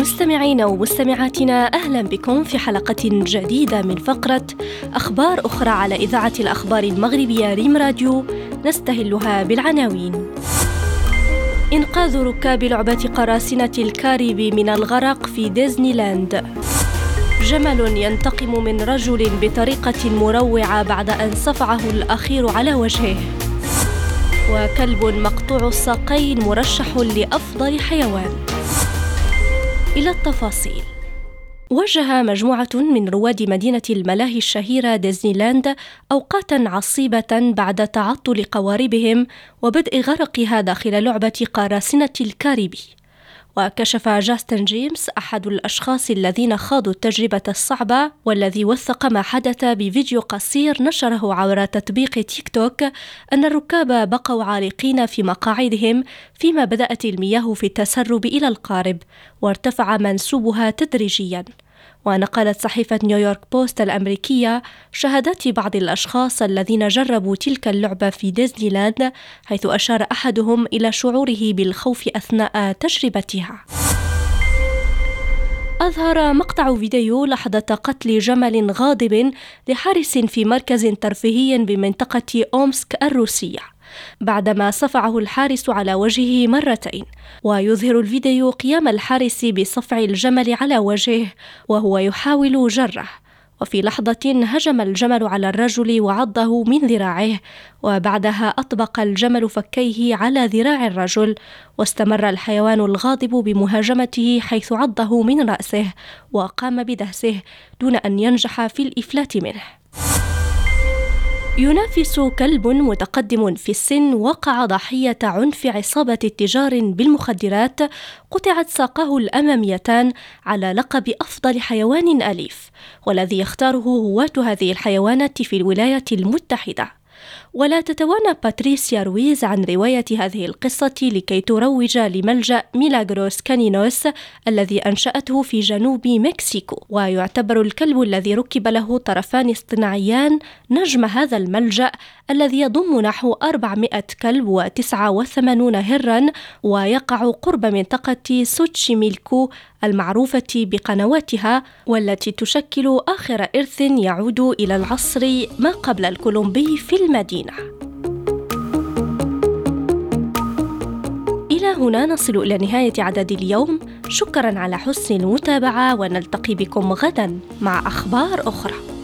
مستمعينا ومستمعاتنا أهلا بكم في حلقة جديدة من فقرة أخبار أخرى على إذاعة الأخبار المغربية ريم راديو نستهلها بالعناوين. إنقاذ ركاب لعبة قراصنة الكاريبي من الغرق في ديزني لاند. جمل ينتقم من رجل بطريقة مروعة بعد أن صفعه الأخير على وجهه. وكلب مقطوع الساقين مرشح لأفضل حيوان. إلى التفاصيل. وجه مجموعة من رواد مدينة الملاهي الشهيرة ديزني لاند أوقاتا عصيبة بعد تعطل قواربهم وبدء غرقها داخل لعبة قراصنة الكاريبي. وكشف جاستن جيمس أحد الأشخاص الذين خاضوا التجربة الصعبة والذي وثق ما حدث بفيديو قصير نشره عبر تطبيق تيك توك أن الركاب بقوا عالقين في مقاعدهم فيما بدأت المياه في التسرب إلى القارب وارتفع منسوبها تدريجياً. ونقلت صحيفة نيويورك بوست الأمريكية شهادات بعض الأشخاص الذين جربوا تلك اللعبة في ديزني لاند حيث أشار أحدهم إلى شعوره بالخوف أثناء تجربتها. أظهر مقطع فيديو لحظة قتل جمل غاضب لحارس في مركز ترفيهي بمنطقة أومسك الروسية. بعدما صفعه الحارس على وجهه مرتين ويظهر الفيديو قيام الحارس بصفع الجمل على وجهه وهو يحاول جره. وفي لحظة هجم الجمل على الرجل وعضه من ذراعه وبعدها أطبق الجمل فكيه على ذراع الرجل واستمر الحيوان الغاضب بمهاجمته حيث عضه من رأسه وقام بدهسه دون أن ينجح في الإفلات منه. ينافس كلب متقدم في السن وقع ضحية عنف عصابة تجار بالمخدرات قطعت ساقاه الأماميتان على لقب أفضل حيوان أليف والذي يختاره هواة هذه الحيوانات في الولايات المتحدة. ولا تتوانى باتريسيا رويز عن رواية هذه القصة لكي تروج لملجأ ميلاغروس كانينوس الذي أنشأته في جنوب مكسيكو. ويعتبر الكلب الذي ركب له طرفان اصطناعيان نجم هذا الملجأ الذي يضم نحو 400 كلب و89 هرا ويقع قرب منطقة سوتشيميلكو المعروفة بقنواتها والتي تشكل آخر إرث يعود إلى العصر ما قبل الكولومبي في المدينة. إلى هنا نصل إلى نهاية عدد اليوم، شكرا على حسن المتابعة ونلتقي بكم غدا مع أخبار أخرى.